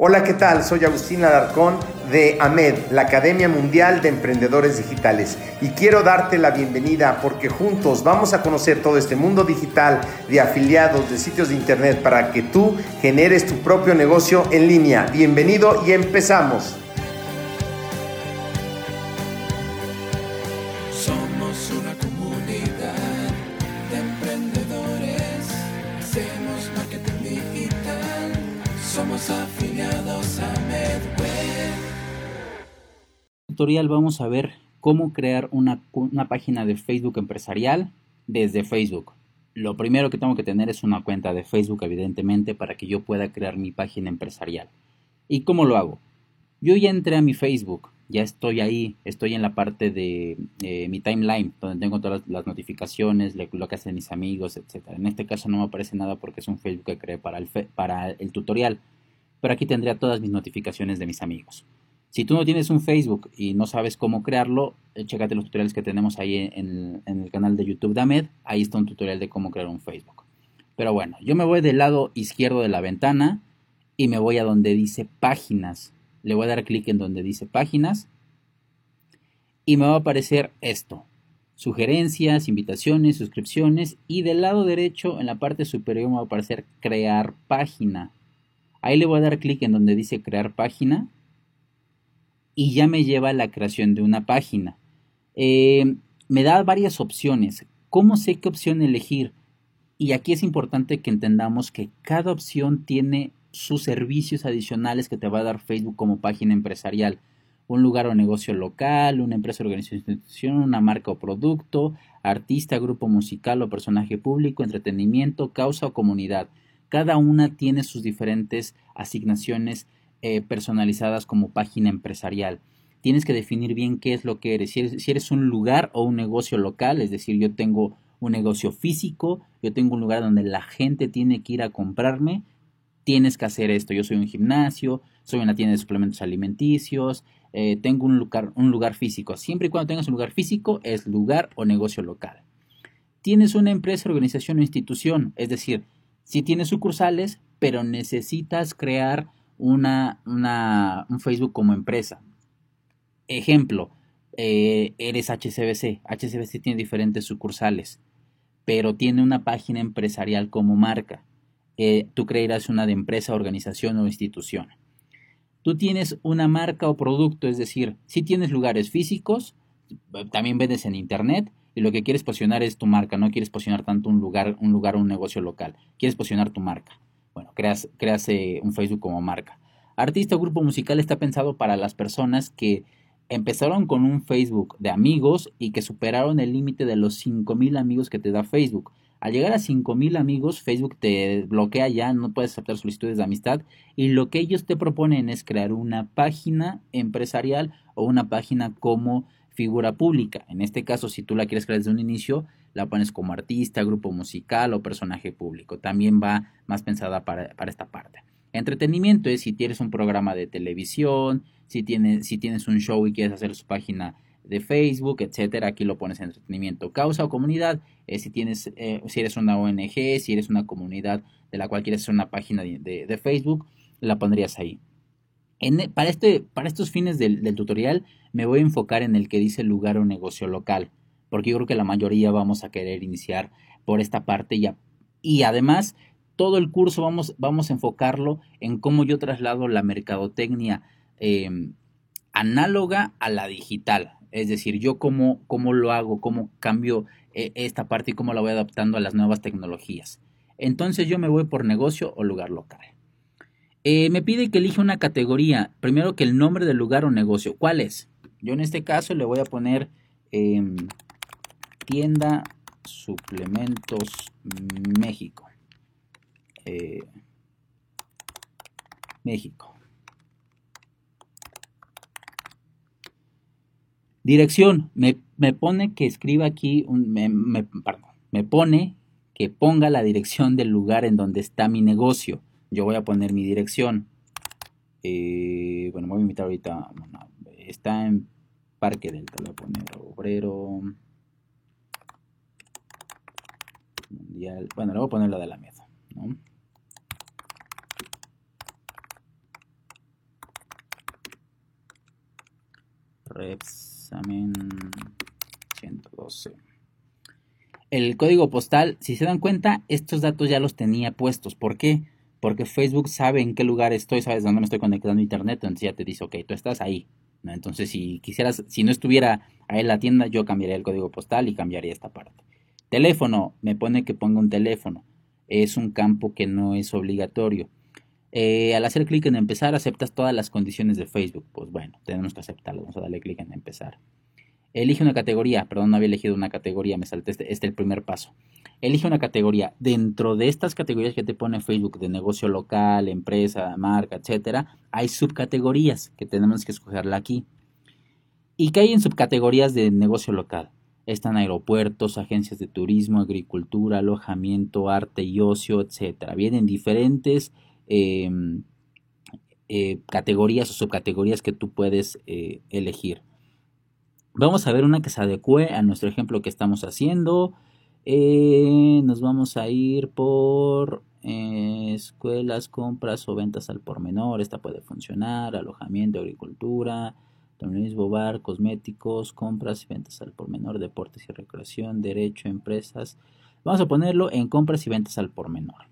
Hola, ¿qué tal? Soy Agustín Alarcón de AMED, la Academia Mundial de Emprendedores Digitales. Y quiero darte la bienvenida porque juntos vamos a conocer todo este mundo digital de afiliados, de sitios de internet para que tú generes tu propio negocio en línea. Bienvenido y empezamos. Tutorial vamos a ver cómo crear una, página de Facebook empresarial desde Facebook. Lo primero que tengo que tener es una cuenta de Facebook, evidentemente, para que yo pueda crear mi página empresarial. ¿Y cómo lo hago? Yo ya entré a mi Facebook, ya estoy ahí, estoy en la parte de eh, mi timeline, donde tengo todas las notificaciones, lo que hacen mis amigos, etc. En este caso no me aparece nada porque es un Facebook que creé para el, para el tutorial, pero aquí tendría todas mis notificaciones de mis amigos. Si tú no tienes un Facebook y no sabes cómo crearlo, eh, chécate los tutoriales que tenemos ahí en, el canal de YouTube de Ahmed. Ahí está un tutorial de cómo crear un Facebook. Pero bueno, yo me voy del lado izquierdo de la ventana y me voy a donde dice páginas. Le voy a dar clic en donde dice páginas y me va a aparecer esto. Sugerencias, invitaciones, suscripciones y del lado derecho en la parte superior me va a aparecer crear página. Ahí le voy a dar clic en donde dice crear página y ya me lleva a la creación de una página. Eh, me da varias opciones. ¿Cómo sé qué opción elegir? Y aquí es importante que entendamos que cada opción tiene sus servicios adicionales que te va a dar Facebook como página empresarial. Un lugar o negocio local, una empresa, organización, institución, una marca o producto, artista, grupo musical o personaje público, entretenimiento, causa o comunidad. Cada una tiene sus diferentes asignaciones eh, personalizadas como página empresarial. Tienes que definir bien qué es lo que eres. Si, eres. un lugar o un negocio local, es decir, yo tengo un negocio físico, yo tengo un lugar donde la gente tiene que ir a comprarme, tienes que hacer esto. Yo soy un gimnasio, soy una tienda de suplementos alimenticios, eh, tengo un lugar, un lugar físico. Siempre y cuando tengas un lugar físico, es lugar o negocio local. Tienes una empresa, organización o institución, es decir, si tienes sucursales, pero necesitas crear una, un Facebook como empresa. Ejemplo, eh, eres HCBC. HCBC tiene diferentes sucursales, pero tiene una página empresarial como marca. Tú creerás una de empresa, organización o institución. Tú tienes una marca o producto, es decir, si tienes lugares físicos, también vendes en internet y lo que quieres posicionar es tu marca, no quieres posicionar tanto un lugar, un lugar o un negocio local, quieres posicionar tu marca bueno, creas, creas eh, un Facebook como marca. Artista o grupo musical está pensado para las personas que empezaron con un Facebook de amigos y que superaron el límite de los 5000 amigos que te da Facebook. Al llegar a 5000 amigos, Facebook te bloquea ya, no puedes aceptar solicitudes de amistad y lo que ellos te proponen es crear una página empresarial o una página como figura pública. En este caso, si tú la quieres crear desde un inicio, la pones como artista, grupo musical o personaje público. También va más pensada para, esta parte. Entretenimiento es si tienes un programa de televisión, si tienes, si tienes un show y quieres hacer su página de Facebook, etcétera. Aquí lo pones en entretenimiento. Causa o comunidad es si tienes, eh, si eres una ONG, si eres una comunidad de la cual quieres hacer una página de Facebook, la pondrías ahí. Para, este, para estos fines del, tutorial me voy a enfocar en el que dice lugar o negocio local, porque yo creo que la mayoría vamos a querer iniciar por esta parte. Y además, todo el curso vamos, vamos a enfocarlo en cómo yo traslado la mercadotecnia em, análoga a la digital. Es decir, yo cómo, cómo lo hago, cómo cambio eh, esta parte y cómo la voy adaptando a las nuevas tecnologías. Entonces yo me voy por negocio o lugar local. Eh, me pide que elija una categoría. Primero que el nombre del lugar o negocio. ¿Cuál es? Yo en este caso le voy a poner em, tienda suplementos México. Eh, México. Dirección. Me, pone que escriba aquí, un, me, perdón, me pone que ponga la dirección del lugar en donde está mi negocio yo voy a poner mi dirección. Eh, bueno, me voy a invitar ahorita. está en Parque Delta. Voy a poner obrero. Bueno, le voy a poner la de la mesa, ¿no? Reexamen 112. El código postal, si se dan cuenta, estos datos ya los tenía puestos. ¿Por qué? Porque Facebook sabe en qué lugar estoy, sabes dónde me estoy conectando a internet, entonces ya te dice, ok, tú estás ahí. Entonces, si quisieras, si no estuviera ahí en la tienda, yo cambiaría el código postal y cambiaría esta parte. Teléfono, me pone que ponga un teléfono. Es un campo que no es obligatorio. Eh, al hacer clic en empezar, aceptas todas las condiciones de Facebook. Pues bueno, tenemos que aceptarlo. Vamos a darle clic en empezar. Elige una categoría. Perdón, no había elegido una categoría, me salté este, este el primer paso. Elige una categoría. Dentro de estas categorías que te pone Facebook de negocio local, empresa, marca, etcétera, hay subcategorías que tenemos que escogerla aquí. ¿Y qué hay en subcategorías de negocio local? Están aeropuertos, agencias de turismo, agricultura, alojamiento, arte y ocio, etcétera. Vienen diferentes Em, eh, categorías o subcategorías que tú puedes eh, elegir. Vamos a ver una que se adecue a nuestro ejemplo que estamos haciendo. Eh, nos vamos a ir por escuelas, compras o ventas al por menor. Esta puede funcionar. Alojamiento, agricultura, turismo, bar, cosméticos, compras y ventas al por menor, deportes y recreación, derecho, empresas. Vamos a ponerlo en compras y ventas al por menor.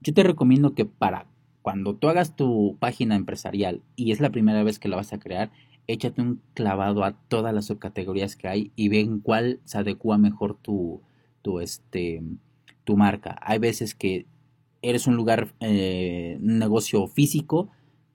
Yo te recomiendo que para cuando tú hagas tu página empresarial y es la primera vez que la vas a crear, échate un clavado a todas las subcategorías que hay y ve en cuál se adecua mejor tu, tu, este, tu marca. Hay veces que eres un lugar, eh, un negocio físico,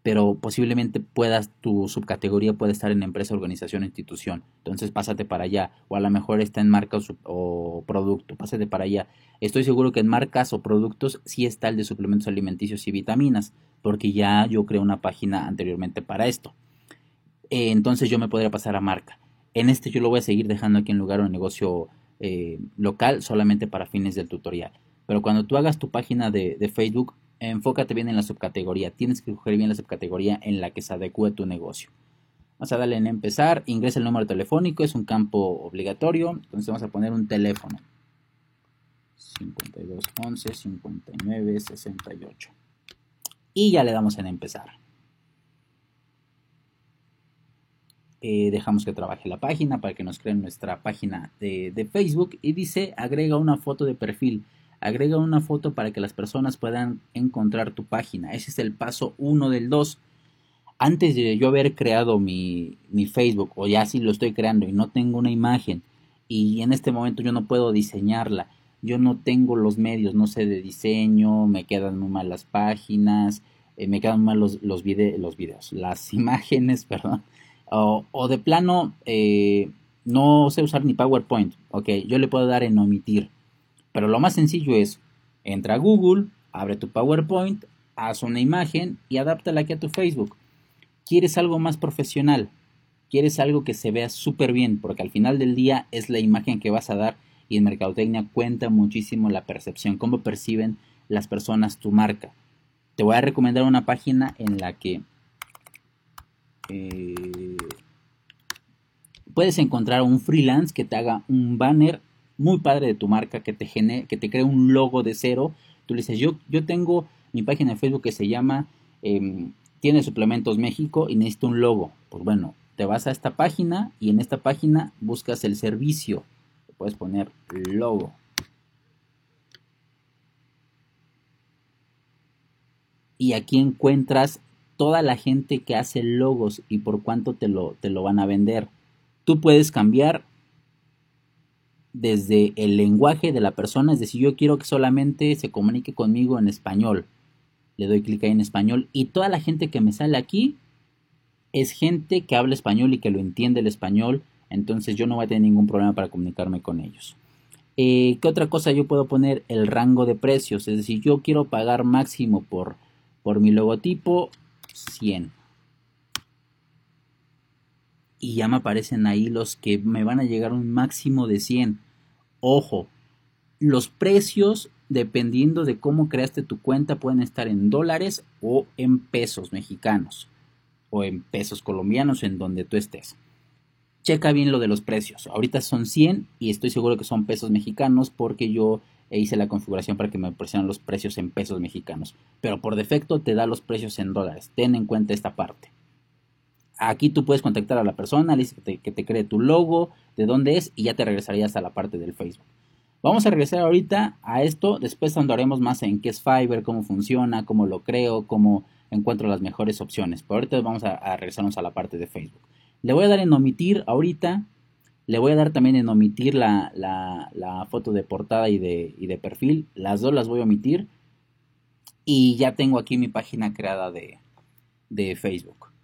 pero posiblemente puedas, tu subcategoría puede estar en empresa, organización, institución. Entonces pásate para allá. O a lo mejor está en marca o, producto. Pásate para allá. Estoy seguro que en marcas o productos sí está el de suplementos alimenticios y vitaminas, porque ya yo creé una página anteriormente para esto. Eh, entonces yo me podría pasar a marca. En este yo lo voy a seguir dejando aquí en lugar un negocio eh, local solamente para fines del tutorial. Pero cuando tú hagas tu página de, de Facebook, enfócate bien en la subcategoría. Tienes que escoger bien la subcategoría en la que se adecue tu negocio. Vamos a darle en empezar. Ingresa el número telefónico, es un campo obligatorio. Entonces vamos a poner un teléfono. 52 11 59 68. Y ya le damos en empezar. Eh, dejamos que trabaje la página para que nos creen nuestra página de, de Facebook. Y dice agrega una foto de perfil agrega una foto para que las personas puedan encontrar tu página. Ese es el paso uno del 2. Antes de yo haber creado mi, Facebook, o ya si lo estoy creando y no tengo una imagen, y en este momento yo no puedo diseñarla, yo no tengo los medios, no sé de diseño, me quedan muy mal las páginas, eh, me quedan mal los, los, los videos, las imágenes, perdón, o, o de plano eh, no sé usar ni PowerPoint, ok, yo le puedo dar en omitir pero lo más sencillo es, entra a Google, abre tu PowerPoint, haz una imagen y adáptala aquí a tu Facebook. ¿Quieres algo más profesional? ¿Quieres algo que se vea súper bien? Porque al final del día es la imagen que vas a dar y en Mercadotecnia cuenta muchísimo la percepción, cómo perciben las personas tu marca. Te voy a recomendar una página en la que eh, puedes encontrar un freelance que te haga un banner muy padre de tu marca, que te, genere, que te cree un logo de cero. Tú le dices, yo, yo tengo mi página de Facebook que se llama em, Tiene Suplementos México y necesito un logo. Pues bueno, te vas a esta página y en esta página buscas el servicio. puedes poner logo. Y aquí encuentras toda la gente que hace logos y por cuánto te lo, te lo van a vender. Tú puedes cambiar desde el lenguaje de la persona, es decir, yo quiero que solamente se comunique conmigo en español. Le doy clic ahí en español y toda la gente que me sale aquí es gente que habla español y que lo entiende el español, entonces yo no voy a tener ningún problema para comunicarme con ellos. Eh, ¿Qué otra cosa yo puedo poner? El rango de precios, es decir, yo quiero pagar máximo por, por mi logotipo 100 y ya me aparecen ahí los que me van a llegar un máximo de 100. Ojo, los precios, dependiendo de cómo creaste tu cuenta, pueden estar en dólares o en pesos mexicanos o en pesos colombianos en donde tú estés. Checa bien lo de los precios. Ahorita son 100 y estoy seguro que son pesos mexicanos porque yo hice la configuración para que me aparecieran los precios en pesos mexicanos. Pero por defecto te da los precios en dólares. Ten en cuenta esta parte. Aquí tú puedes contactar a la persona, le que te, cree tu logo, de dónde es y ya te regresarías a la parte del Facebook. Vamos a regresar ahorita a esto, después andaremos más en qué es Fiverr, cómo funciona, cómo lo creo, cómo encuentro las mejores opciones. Pero ahorita vamos a, regresarnos a la parte de Facebook. Le voy a dar en omitir ahorita, le voy a dar también en omitir la, foto de portada y de, y de, perfil, las dos las voy a omitir y ya tengo aquí mi página creada de, de Facebook.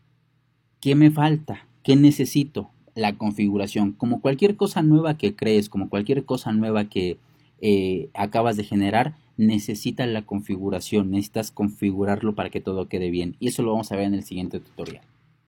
¿Qué me falta? ¿Qué necesito? la configuración. Como cualquier cosa nueva que crees, como cualquier cosa nueva que eh, acabas de generar, necesita la configuración, necesitas configurarlo para que todo quede bien. Y eso lo vamos a ver en el siguiente tutorial.